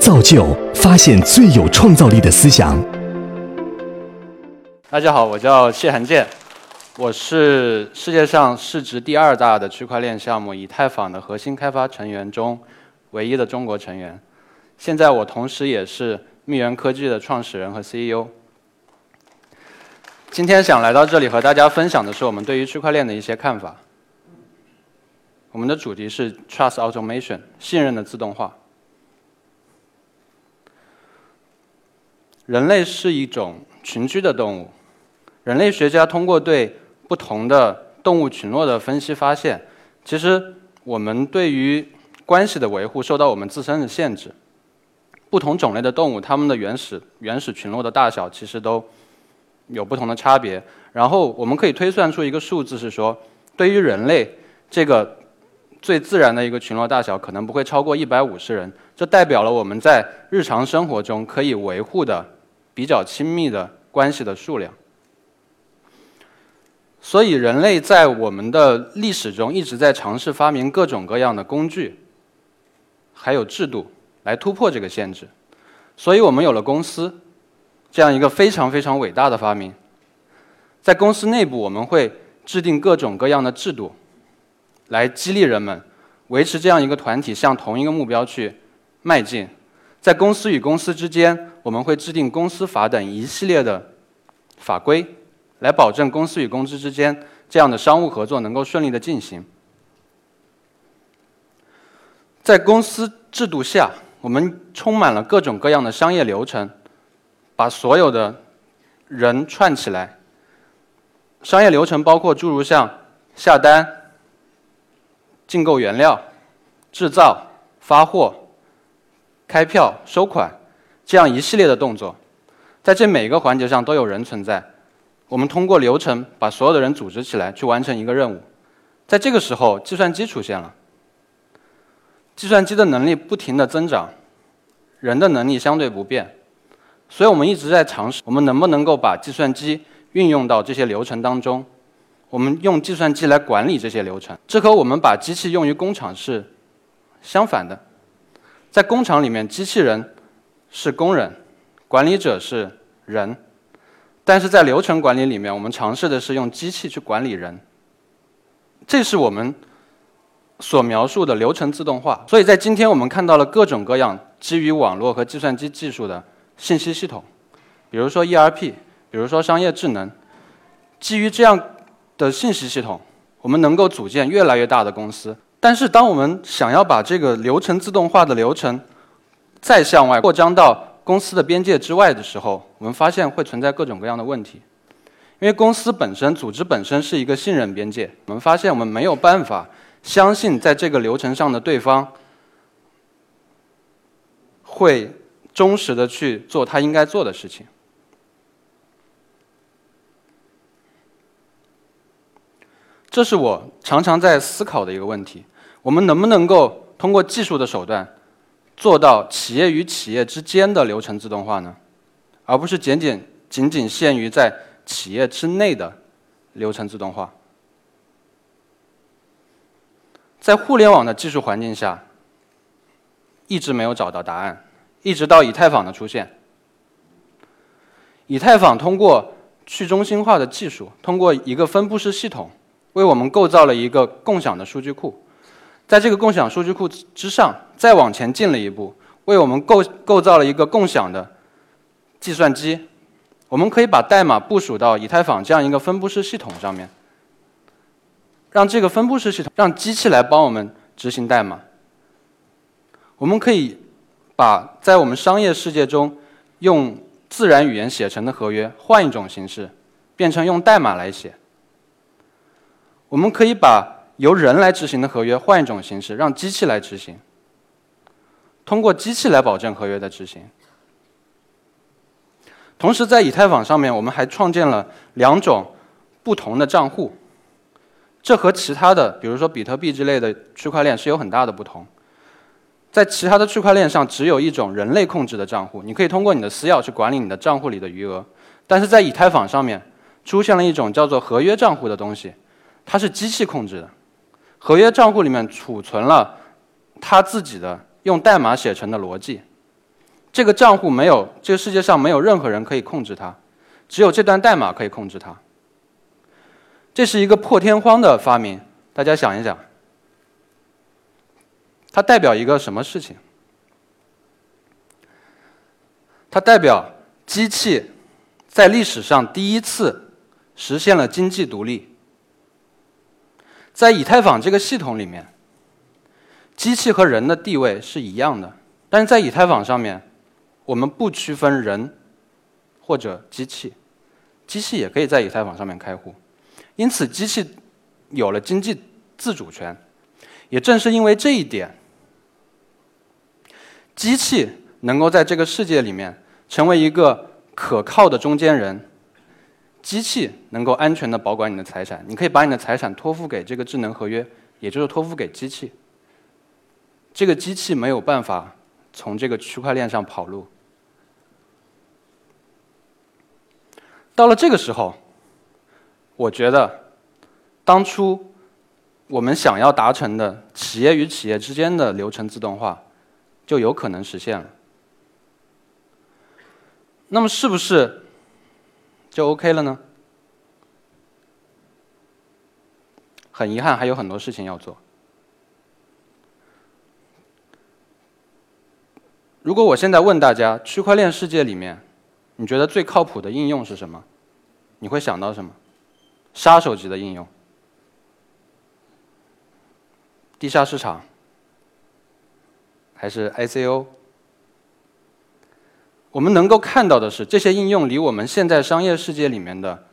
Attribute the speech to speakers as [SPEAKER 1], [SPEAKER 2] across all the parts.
[SPEAKER 1] 造就发现最有创造力的思想。
[SPEAKER 2] 大家好，我叫谢寒建，我是世界上市值第二大的区块链项目以太坊的核心开发成员中唯一的中国成员。现在我同时也是蜜源科技的创始人和 CEO。今天想来到这里和大家分享的是我们对于区块链的一些看法。我们的主题是 Trust Automation，信任的自动化。人类是一种群居的动物，人类学家通过对不同的动物群落的分析发现，其实我们对于关系的维护受到我们自身的限制。不同种类的动物，它们的原始原始群落的大小其实都有不同的差别。然后我们可以推算出一个数字，是说对于人类这个最自然的一个群落大小，可能不会超过一百五十人。这代表了我们在日常生活中可以维护的。比较亲密的关系的数量，所以人类在我们的历史中一直在尝试发明各种各样的工具，还有制度来突破这个限制。所以我们有了公司这样一个非常非常伟大的发明。在公司内部，我们会制定各种各样的制度，来激励人们维持这样一个团体向同一个目标去迈进。在公司与公司之间，我们会制定公司法等一系列的法规，来保证公司与公司之间这样的商务合作能够顺利的进行。在公司制度下，我们充满了各种各样的商业流程，把所有的人串起来。商业流程包括诸如像下单、进购原料、制造、发货。开票、收款，这样一系列的动作，在这每个环节上都有人存在。我们通过流程把所有的人组织起来，去完成一个任务。在这个时候，计算机出现了。计算机的能力不停的增长，人的能力相对不变，所以我们一直在尝试，我们能不能够把计算机运用到这些流程当中？我们用计算机来管理这些流程，这和我们把机器用于工厂是相反的。在工厂里面，机器人是工人，管理者是人；但是在流程管理里面，我们尝试的是用机器去管理人。这是我们所描述的流程自动化。所以在今天，我们看到了各种各样基于网络和计算机技术的信息系统，比如说 ERP，比如说商业智能。基于这样的信息系统，我们能够组建越来越大的公司。但是，当我们想要把这个流程自动化的流程再向外扩张到公司的边界之外的时候，我们发现会存在各种各样的问题。因为公司本身、组织本身是一个信任边界，我们发现我们没有办法相信在这个流程上的对方会忠实的去做他应该做的事情。这是我常常在思考的一个问题。我们能不能够通过技术的手段做到企业与企业之间的流程自动化呢？而不是仅仅仅仅限于在企业之内的流程自动化？在互联网的技术环境下，一直没有找到答案，一直到以太坊的出现。以太坊通过去中心化的技术，通过一个分布式系统，为我们构造了一个共享的数据库。在这个共享数据库之上，再往前进了一步，为我们构构造了一个共享的计算机。我们可以把代码部署到以太坊这样一个分布式系统上面，让这个分布式系统让机器来帮我们执行代码。我们可以把在我们商业世界中用自然语言写成的合约换一种形式，变成用代码来写。我们可以把由人来执行的合约换一种形式，让机器来执行。通过机器来保证合约的执行。同时，在以太坊上面，我们还创建了两种不同的账户。这和其他的，比如说比特币之类的区块链是有很大的不同。在其他的区块链上，只有一种人类控制的账户，你可以通过你的私钥去管理你的账户里的余额。但是在以太坊上面，出现了一种叫做合约账户的东西，它是机器控制的。合约账户里面储存了他自己的用代码写成的逻辑，这个账户没有，这个世界上没有任何人可以控制它，只有这段代码可以控制它。这是一个破天荒的发明，大家想一想，它代表一个什么事情？它代表机器在历史上第一次实现了经济独立。在以太坊这个系统里面，机器和人的地位是一样的，但是在以太坊上面，我们不区分人或者机器，机器也可以在以太坊上面开户，因此机器有了经济自主权。也正是因为这一点，机器能够在这个世界里面成为一个可靠的中间人。机器能够安全的保管你的财产，你可以把你的财产托付给这个智能合约，也就是托付给机器。这个机器没有办法从这个区块链上跑路。到了这个时候，我觉得当初我们想要达成的企业与企业之间的流程自动化，就有可能实现了。那么，是不是？就 OK 了呢？很遗憾，还有很多事情要做。如果我现在问大家，区块链世界里面，你觉得最靠谱的应用是什么？你会想到什么？杀手级的应用？地下市场？还是 ICO？我们能够看到的是，这些应用离我们现在商业世界里面的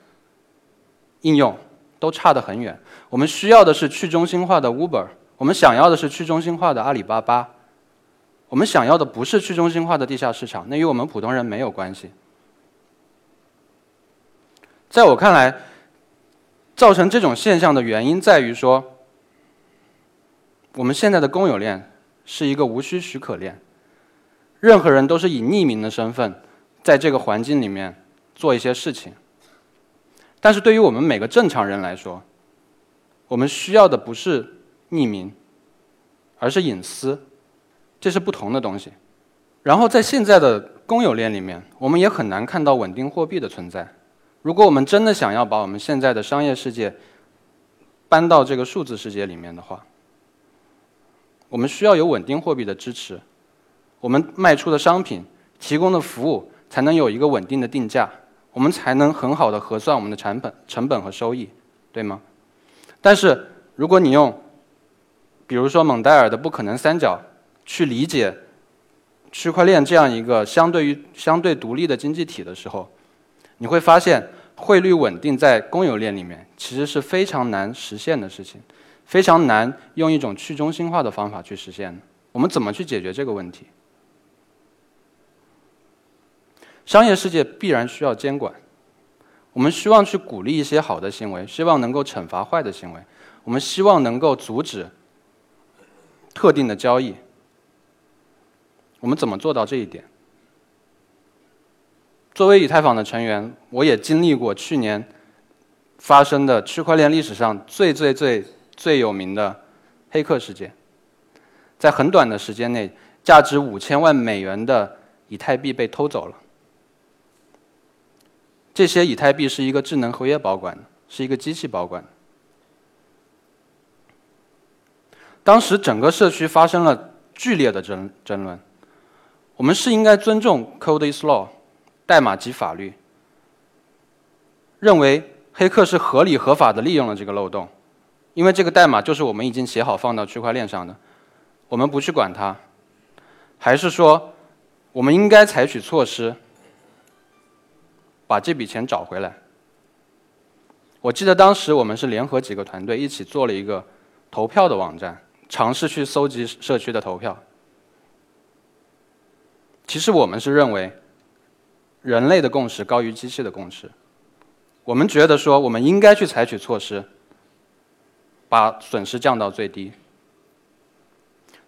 [SPEAKER 2] 应用都差得很远。我们需要的是去中心化的 Uber，我们想要的是去中心化的阿里巴巴，我们想要的不是去中心化的地下市场，那与我们普通人没有关系。在我看来，造成这种现象的原因在于说，我们现在的公有链是一个无需许可链。任何人都是以匿名的身份，在这个环境里面做一些事情。但是对于我们每个正常人来说，我们需要的不是匿名，而是隐私，这是不同的东西。然后在现在的公有链里面，我们也很难看到稳定货币的存在。如果我们真的想要把我们现在的商业世界搬到这个数字世界里面的话，我们需要有稳定货币的支持。我们卖出的商品、提供的服务才能有一个稳定的定价，我们才能很好的核算我们的成本、成本和收益，对吗？但是如果你用，比如说蒙代尔的不可能三角去理解区块链这样一个相对于相对独立的经济体的时候，你会发现汇率稳定在公有链里面其实是非常难实现的事情，非常难用一种去中心化的方法去实现。我们怎么去解决这个问题？商业世界必然需要监管，我们希望去鼓励一些好的行为，希望能够惩罚坏的行为，我们希望能够阻止特定的交易。我们怎么做到这一点？作为以太坊的成员，我也经历过去年发生的区块链历史上最最最最有名的黑客事件，在很短的时间内，价值五千万美元的以太币被偷走了。这些以太币是一个智能合约保管，是一个机器保管。当时整个社区发生了剧烈的争争论，我们是应该尊重 “code is law”，代码即法律，认为黑客是合理合法的利用了这个漏洞，因为这个代码就是我们已经写好放到区块链上的，我们不去管它，还是说我们应该采取措施？把这笔钱找回来。我记得当时我们是联合几个团队一起做了一个投票的网站，尝试去搜集社区的投票。其实我们是认为，人类的共识高于机器的共识。我们觉得说，我们应该去采取措施，把损失降到最低。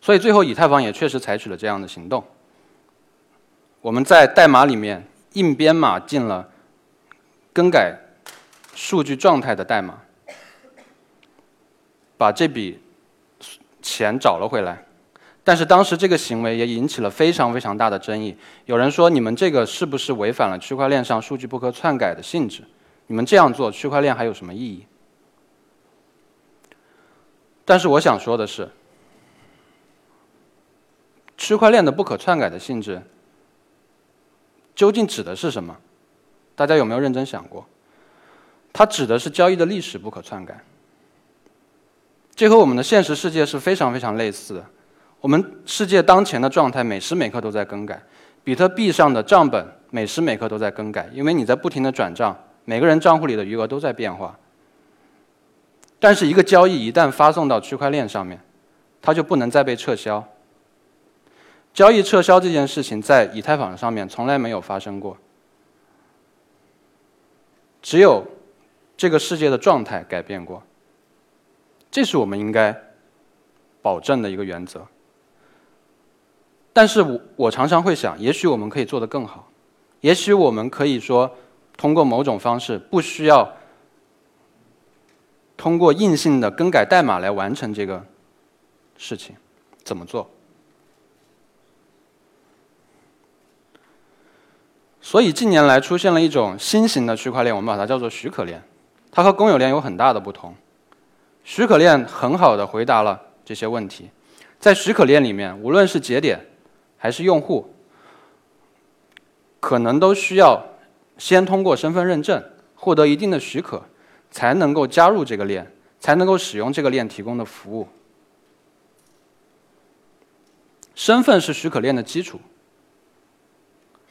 [SPEAKER 2] 所以最后，以太坊也确实采取了这样的行动。我们在代码里面。硬编码进了更改数据状态的代码，把这笔钱找了回来。但是当时这个行为也引起了非常非常大的争议。有人说，你们这个是不是违反了区块链上数据不可篡改的性质？你们这样做，区块链还有什么意义？但是我想说的是，区块链的不可篡改的性质究竟指的是什么？大家有没有认真想过？它指的是交易的历史不可篡改。这和我们的现实世界是非常非常类似的。我们世界当前的状态每时每刻都在更改，比特币上的账本每时每刻都在更改，因为你在不停的转账，每个人账户里的余额都在变化。但是一个交易一旦发送到区块链上面，它就不能再被撤销。交易撤销这件事情在以太坊上面从来没有发生过，只有这个世界的状态改变过。这是我们应该保证的一个原则。但是我我常常会想，也许我们可以做得更好，也许我们可以说，通过某种方式，不需要通过硬性的更改代码来完成这个事情，怎么做？所以近年来出现了一种新型的区块链，我们把它叫做许可链，它和公有链有很大的不同。许可链很好的回答了这些问题，在许可链里面，无论是节点还是用户，可能都需要先通过身份认证，获得一定的许可，才能够加入这个链，才能够使用这个链提供的服务。身份是许可链的基础，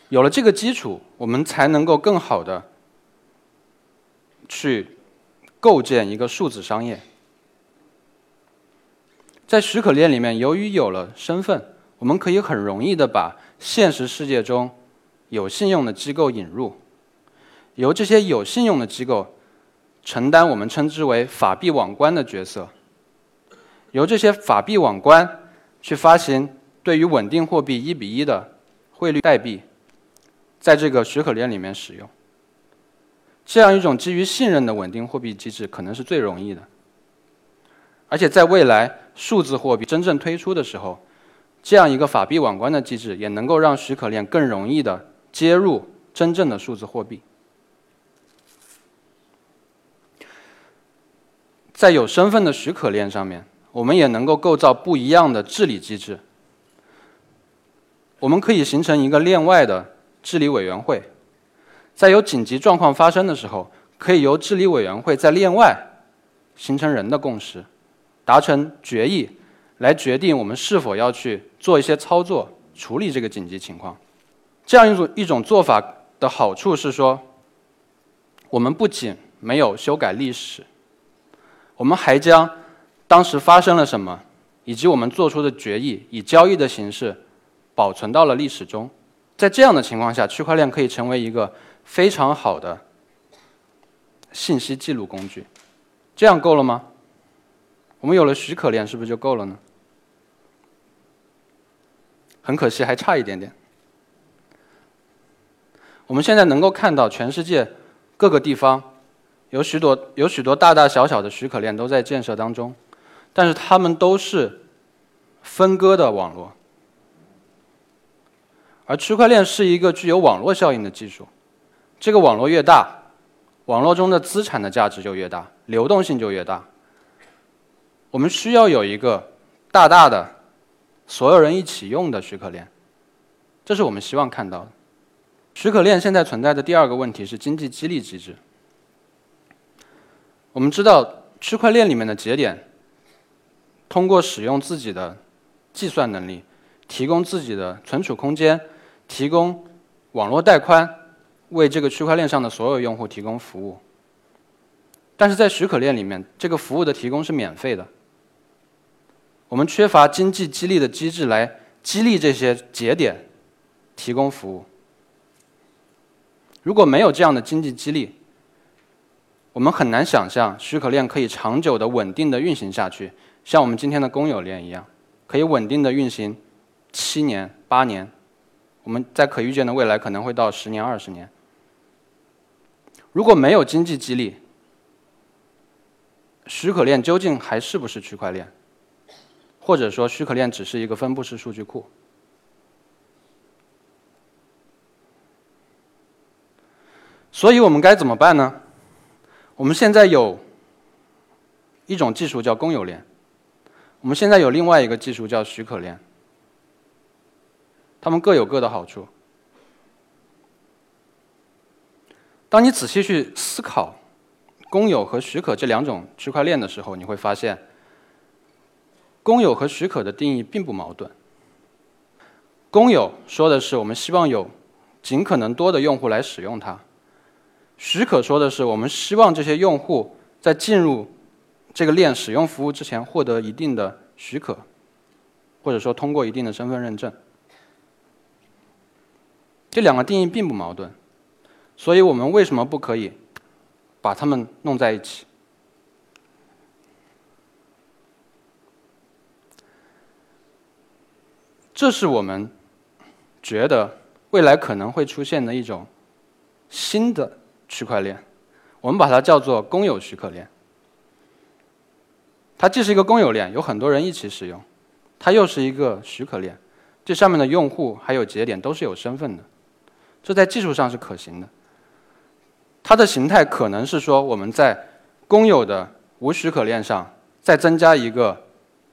[SPEAKER 2] 有了这个基础，我们才能够更好的去构建一个数字商业。在许可链里面，由于有了身份，我们可以很容易的把现实世界中有信用的机构引入，由这些有信用的机构承担我们称之为法币网关的角色，由这些法币网关去发行对于稳定货币一比一的汇率代币，在这个许可链里面使用，这样一种基于信任的稳定货币机制，可能是最容易的。而且在未来数字货币真正推出的时候，这样一个法币网关的机制也能够让许可链更容易的接入真正的数字货币。在有身份的许可链上面，我们也能够构造不一样的治理机制。我们可以形成一个链外的治理委员会，在有紧急状况发生的时候，可以由治理委员会在链外形成人的共识。达成决议，来决定我们是否要去做一些操作处理这个紧急情况。这样一种一种做法的好处是说，我们不仅没有修改历史，我们还将当时发生了什么，以及我们做出的决议以交易的形式保存到了历史中。在这样的情况下，区块链可以成为一个非常好的信息记录工具。这样够了吗？我们有了许可链，是不是就够了呢？很可惜，还差一点点。我们现在能够看到，全世界各个地方有许多有许多大大小小的许可链都在建设当中，但是它们都是分割的网络，而区块链是一个具有网络效应的技术。这个网络越大，网络中的资产的价值就越大，流动性就越大。我们需要有一个大大的、所有人一起用的许可链，这是我们希望看到的。许可链现在存在的第二个问题是经济激励机制。我们知道，区块链里面的节点通过使用自己的计算能力，提供自己的存储空间，提供网络带宽，为这个区块链上的所有用户提供服务。但是在许可链里面，这个服务的提供是免费的。我们缺乏经济激励的机制来激励这些节点提供服务。如果没有这样的经济激励，我们很难想象许可链可以长久的、稳定的运行下去，像我们今天的公有链一样，可以稳定的运行七年、八年。我们在可预见的未来可能会到十年、二十年。如果没有经济激励，许可链究竟还是不是区块链？或者说许可链只是一个分布式数据库。所以我们该怎么办呢？我们现在有一种技术叫公有链，我们现在有另外一个技术叫许可链，它们各有各的好处。当你仔细去思考公有和许可这两种区块链的时候，你会发现，公有和许可的定义并不矛盾。公有说的是我们希望有尽可能多的用户来使用它。许可说的是，我们希望这些用户在进入这个链使用服务之前获得一定的许可，或者说通过一定的身份认证。这两个定义并不矛盾，所以我们为什么不可以把它们弄在一起？这是我们觉得未来可能会出现的一种新的。区块链，我们把它叫做公有许可链。它既是一个公有链，有很多人一起使用；它又是一个许可链，这上面的用户还有节点都是有身份的。这在技术上是可行的。它的形态可能是说，我们在公有的无许可链上再增加一个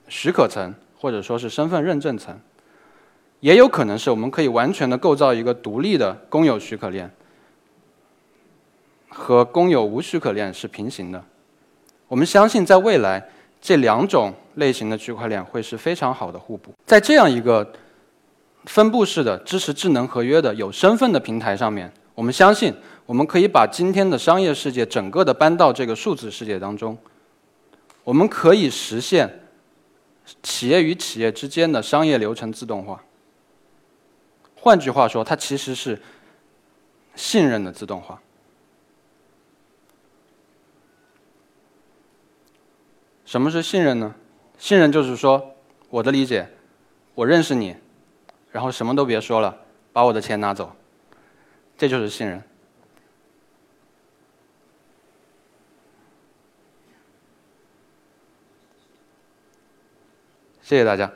[SPEAKER 2] 许可层，或者说是身份认证层；也有可能是我们可以完全的构造一个独立的公有许可链。和公有无许可链是平行的，我们相信在未来这两种类型的区块链会是非常好的互补。在这样一个分布式的支持智能合约的有身份的平台上面，我们相信我们可以把今天的商业世界整个的搬到这个数字世界当中，我们可以实现企业与企业之间的商业流程自动化。换句话说，它其实是信任的自动化。什么是信任呢？信任就是说，我的理解，我认识你，然后什么都别说了，把我的钱拿走，这就是信任。谢谢大家。